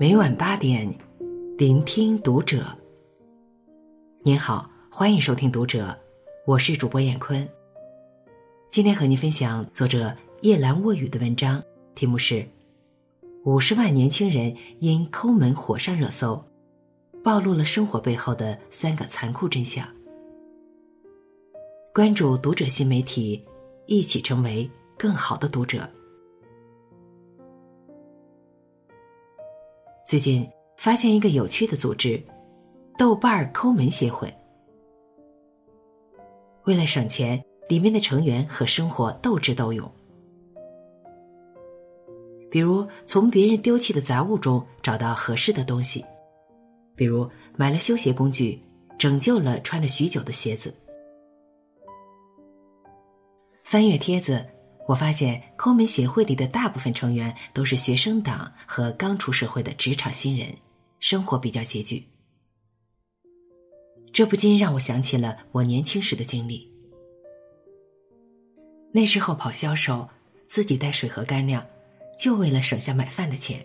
每晚八点，聆听读者。您好，欢迎收听读者，我是主播闫坤。今天和您分享作者夜阑卧雨的文章，题目是《五十万年轻人因抠门火上热搜》，暴露了生活背后的三个残酷真相。关注读者新媒体，一起成为更好的读者。最近发现一个有趣的组织——豆瓣抠门协会。为了省钱，里面的成员和生活斗智斗勇，比如从别人丢弃的杂物中找到合适的东西，比如买了修鞋工具，拯救了穿了许久的鞋子。翻阅帖子。我发现抠门协会里的大部分成员都是学生党和刚出社会的职场新人，生活比较拮据。这不禁让我想起了我年轻时的经历。那时候跑销售，自己带水和干粮，就为了省下买饭的钱。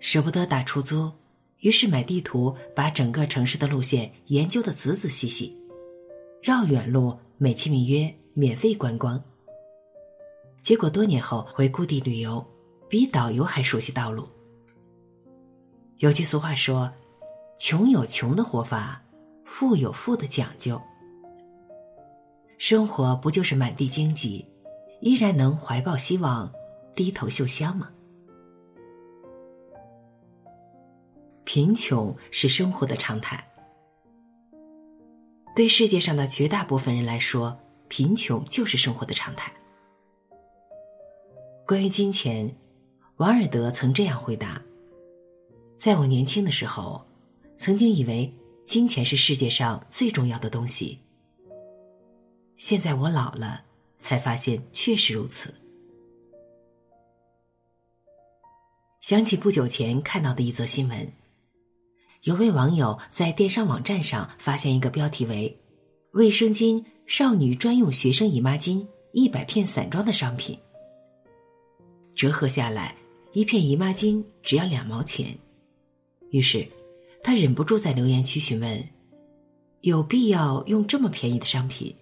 舍不得打出租，于是买地图，把整个城市的路线研究的仔仔细细，绕远路美其名曰。免费观光，结果多年后回故地旅游，比导游还熟悉道路。有句俗话说：“穷有穷的活法，富有富的讲究。”生活不就是满地荆棘，依然能怀抱希望，低头嗅香吗？贫穷是生活的常态，对世界上的绝大部分人来说。贫穷就是生活的常态。关于金钱，王尔德曾这样回答：“在我年轻的时候，曾经以为金钱是世界上最重要的东西。现在我老了，才发现确实如此。”想起不久前看到的一则新闻，有位网友在电商网站上发现一个标题为“卫生巾”。少女专用学生姨妈巾一百片散装的商品，折合下来，一片姨妈巾只要两毛钱。于是，他忍不住在留言区询问：“有必要用这么便宜的商品？”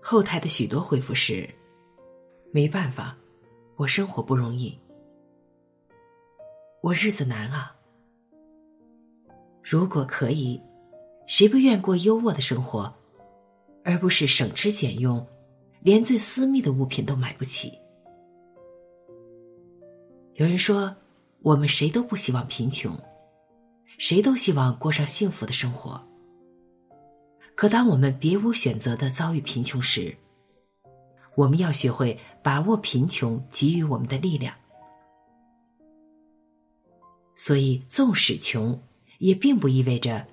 后台的许多回复是：“没办法，我生活不容易，我日子难啊。如果可以。”谁不愿过优渥的生活，而不是省吃俭用，连最私密的物品都买不起？有人说，我们谁都不希望贫穷，谁都希望过上幸福的生活。可当我们别无选择的遭遇贫穷时，我们要学会把握贫穷给予我们的力量。所以，纵使穷，也并不意味着。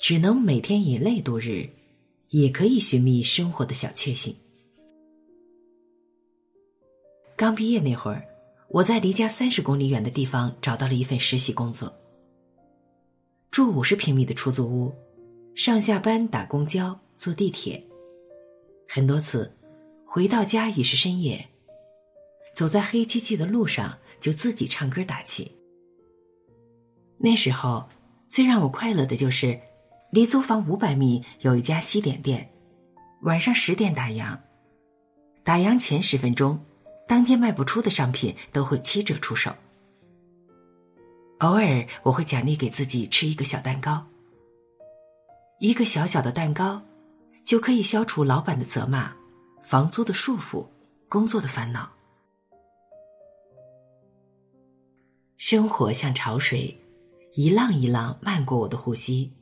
只能每天以泪度日，也可以寻觅生活的小确幸。刚毕业那会儿，我在离家三十公里远的地方找到了一份实习工作，住五十平米的出租屋，上下班打公交、坐地铁，很多次回到家已是深夜，走在黑漆漆的路上就自己唱歌打气。那时候最让我快乐的就是。离租房五百米有一家西点店，晚上十点打烊，打烊前十分钟，当天卖不出的商品都会七折出售。偶尔我会奖励给自己吃一个小蛋糕，一个小小的蛋糕，就可以消除老板的责骂、房租的束缚、工作的烦恼。生活像潮水，一浪一浪漫过我的呼吸。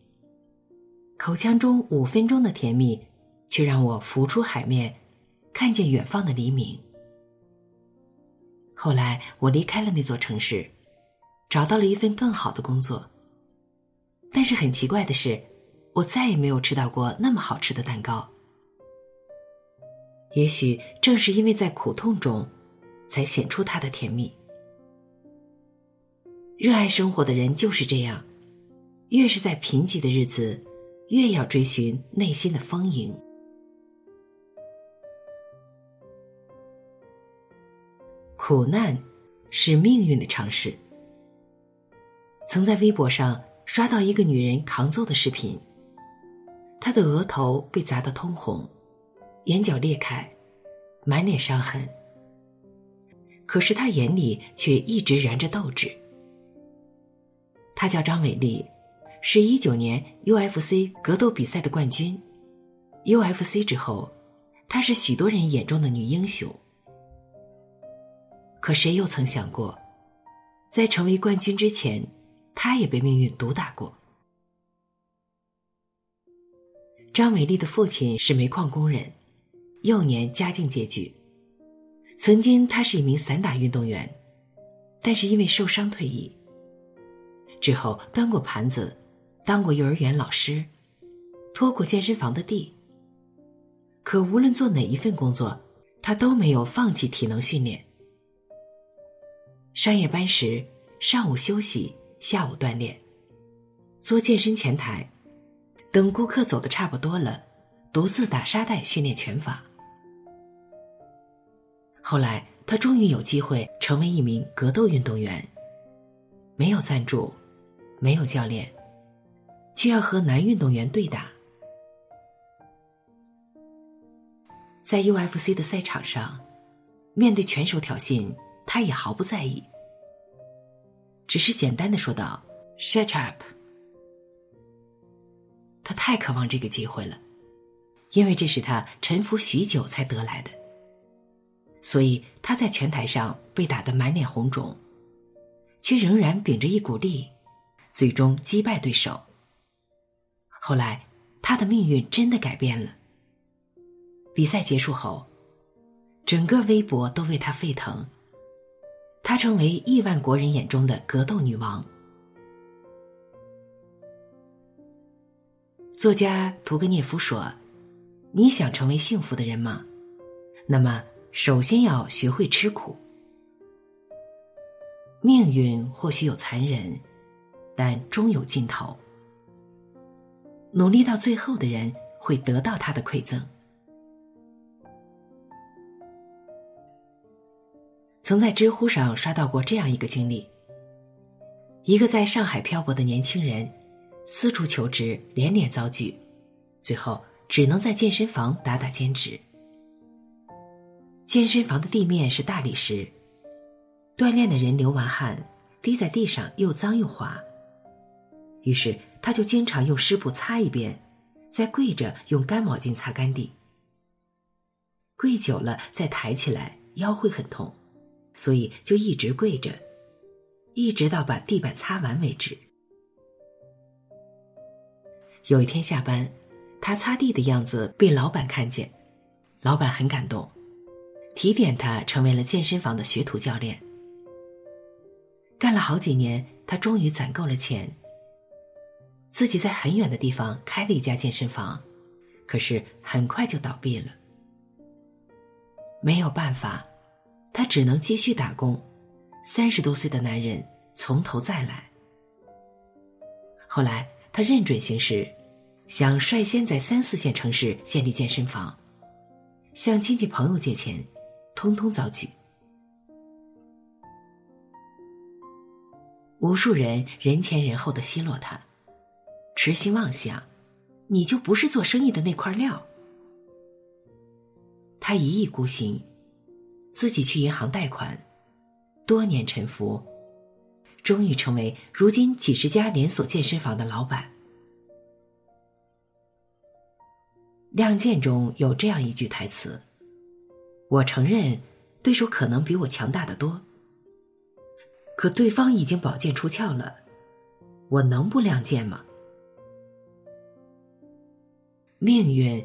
口腔中五分钟的甜蜜，却让我浮出海面，看见远方的黎明。后来我离开了那座城市，找到了一份更好的工作。但是很奇怪的是，我再也没有吃到过那么好吃的蛋糕。也许正是因为在苦痛中，才显出它的甜蜜。热爱生活的人就是这样，越是在贫瘠的日子。越要追寻内心的丰盈。苦难是命运的尝试。曾在微博上刷到一个女人扛揍的视频，她的额头被砸得通红，眼角裂开，满脸伤痕。可是她眼里却一直燃着斗志。她叫张伟丽，是一九年 UFC 格斗比赛的冠军。UFC 之后，她是许多人眼中的女英雄。可谁又曾想过，在成为冠军之前，她也被命运毒打过。张伟丽的父亲是煤矿工人，幼年家境拮据。曾经他是一名散打运动员，但是因为受伤退役。之后端过盘子，当过幼儿园老师，拖过健身房的地。可无论做哪一份工作，他都没有放弃体能训练。上夜班时，上午休息，下午锻炼，做健身前台，等顾客走的差不多了，独自打沙袋训练拳法。后来，他终于有机会成为一名格斗运动员，没有赞助，没有教练，却要和男运动员对打。在 UFC 的赛场上，面对拳手挑衅，他也毫不在意，只是简单的说道：“Shut up。”他太渴望这个机会了，因为这是他沉浮许久才得来的。所以他在拳台上被打得满脸红肿，却仍然秉着一股力，最终击败对手。后来，他的命运真的改变了。比赛结束后，整个微博都为她沸腾。她成为亿万国人眼中的格斗女王。作家屠格涅夫说：“你想成为幸福的人吗？那么，首先要学会吃苦。命运或许有残忍，但终有尽头。努力到最后的人，会得到他的馈赠。”曾在知乎上刷到过这样一个经历：一个在上海漂泊的年轻人，四处求职，连连遭拒，最后只能在健身房打打兼职。健身房的地面是大理石，锻炼的人流完汗，滴在地上又脏又滑。于是他就经常用湿布擦一遍，再跪着用干毛巾擦干地。跪久了再抬起来，腰会很痛。所以就一直跪着，一直到把地板擦完为止。有一天下班，他擦地的样子被老板看见，老板很感动，提点他成为了健身房的学徒教练。干了好几年，他终于攒够了钱，自己在很远的地方开了一家健身房，可是很快就倒闭了。没有办法。他只能继续打工，三十多岁的男人从头再来。后来他认准形势，想率先在三四线城市建立健身房，向亲戚朋友借钱，通通遭拒。无数人人前人后的奚落他，痴心妄想，你就不是做生意的那块料。他一意孤行。自己去银行贷款，多年沉浮，终于成为如今几十家连锁健身房的老板。《亮剑》中有这样一句台词：“我承认，对手可能比我强大的多，可对方已经宝剑出鞘了，我能不亮剑吗？”命运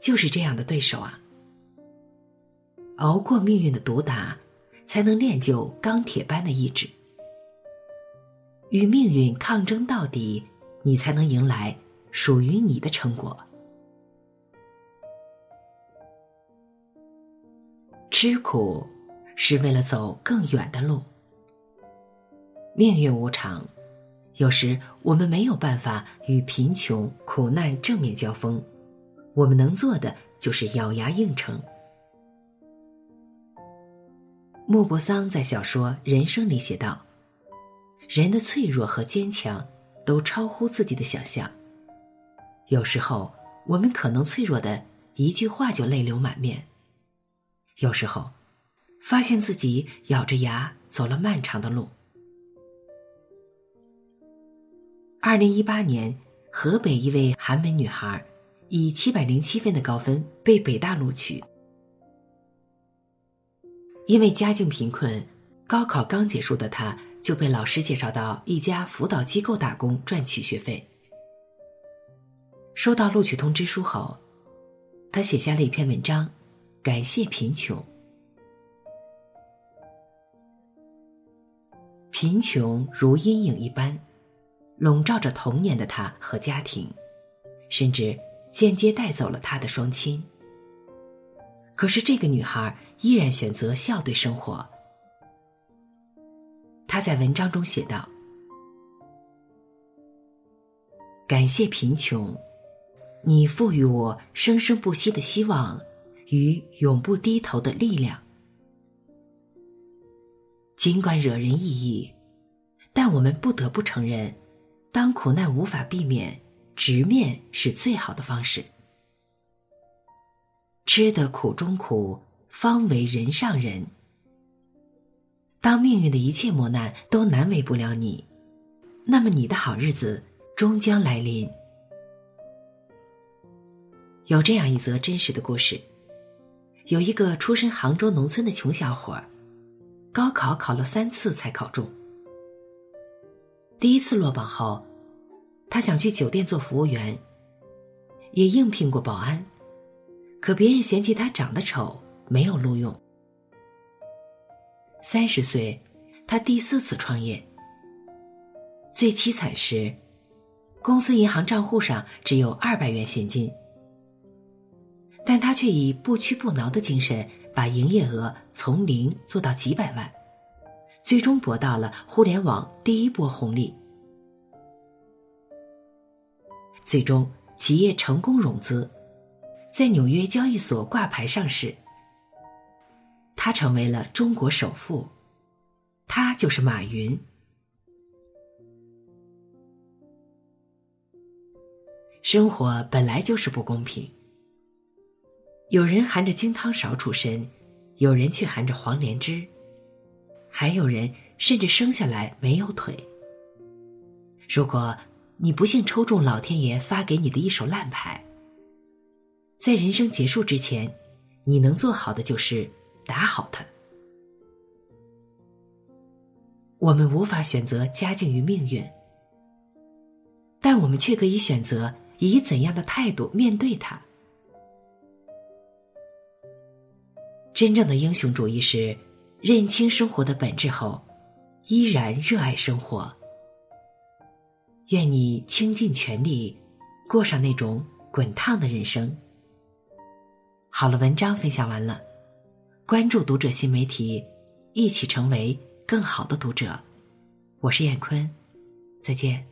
就是这样的对手啊。熬过命运的毒打，才能练就钢铁般的意志。与命运抗争到底，你才能迎来属于你的成果。吃苦是为了走更远的路。命运无常，有时我们没有办法与贫穷、苦难正面交锋，我们能做的就是咬牙硬撑。莫泊桑在小说《人生》里写道：“人的脆弱和坚强都超乎自己的想象。有时候，我们可能脆弱的一句话就泪流满面；有时候，发现自己咬着牙走了漫长的路。”二零一八年，河北一位寒门女孩以七百零七分的高分被北大录取。因为家境贫困，高考刚结束的他就被老师介绍到一家辅导机构打工赚取学费。收到录取通知书后，他写下了一篇文章，感谢贫穷。贫穷如阴影一般。笼罩着童年的他和家庭，甚至间接带走了他的双亲。可是这个女孩依然选择笑对生活。她在文章中写道：“感谢贫穷，你赋予我生生不息的希望与永不低头的力量。尽管惹人异议，但我们不得不承认。”当苦难无法避免，直面是最好的方式。吃得苦中苦，方为人上人。当命运的一切磨难都难为不了你，那么你的好日子终将来临。有这样一则真实的故事：有一个出身杭州农村的穷小伙，高考考了三次才考中。第一次落榜后，他想去酒店做服务员，也应聘过保安，可别人嫌弃他长得丑，没有录用。三十岁，他第四次创业。最凄惨时，公司银行账户上只有二百元现金，但他却以不屈不挠的精神，把营业额从零做到几百万。最终博到了互联网第一波红利，最终企业成功融资，在纽约交易所挂牌上市。他成为了中国首富，他就是马云。生活本来就是不公平，有人含着金汤勺出生，有人却含着黄连枝。还有人甚至生下来没有腿。如果你不幸抽中老天爷发给你的一手烂牌，在人生结束之前，你能做好的就是打好它。我们无法选择家境与命运，但我们却可以选择以怎样的态度面对它。真正的英雄主义是。认清生活的本质后，依然热爱生活。愿你倾尽全力，过上那种滚烫的人生。好了，文章分享完了，关注读者新媒体，一起成为更好的读者。我是燕坤，再见。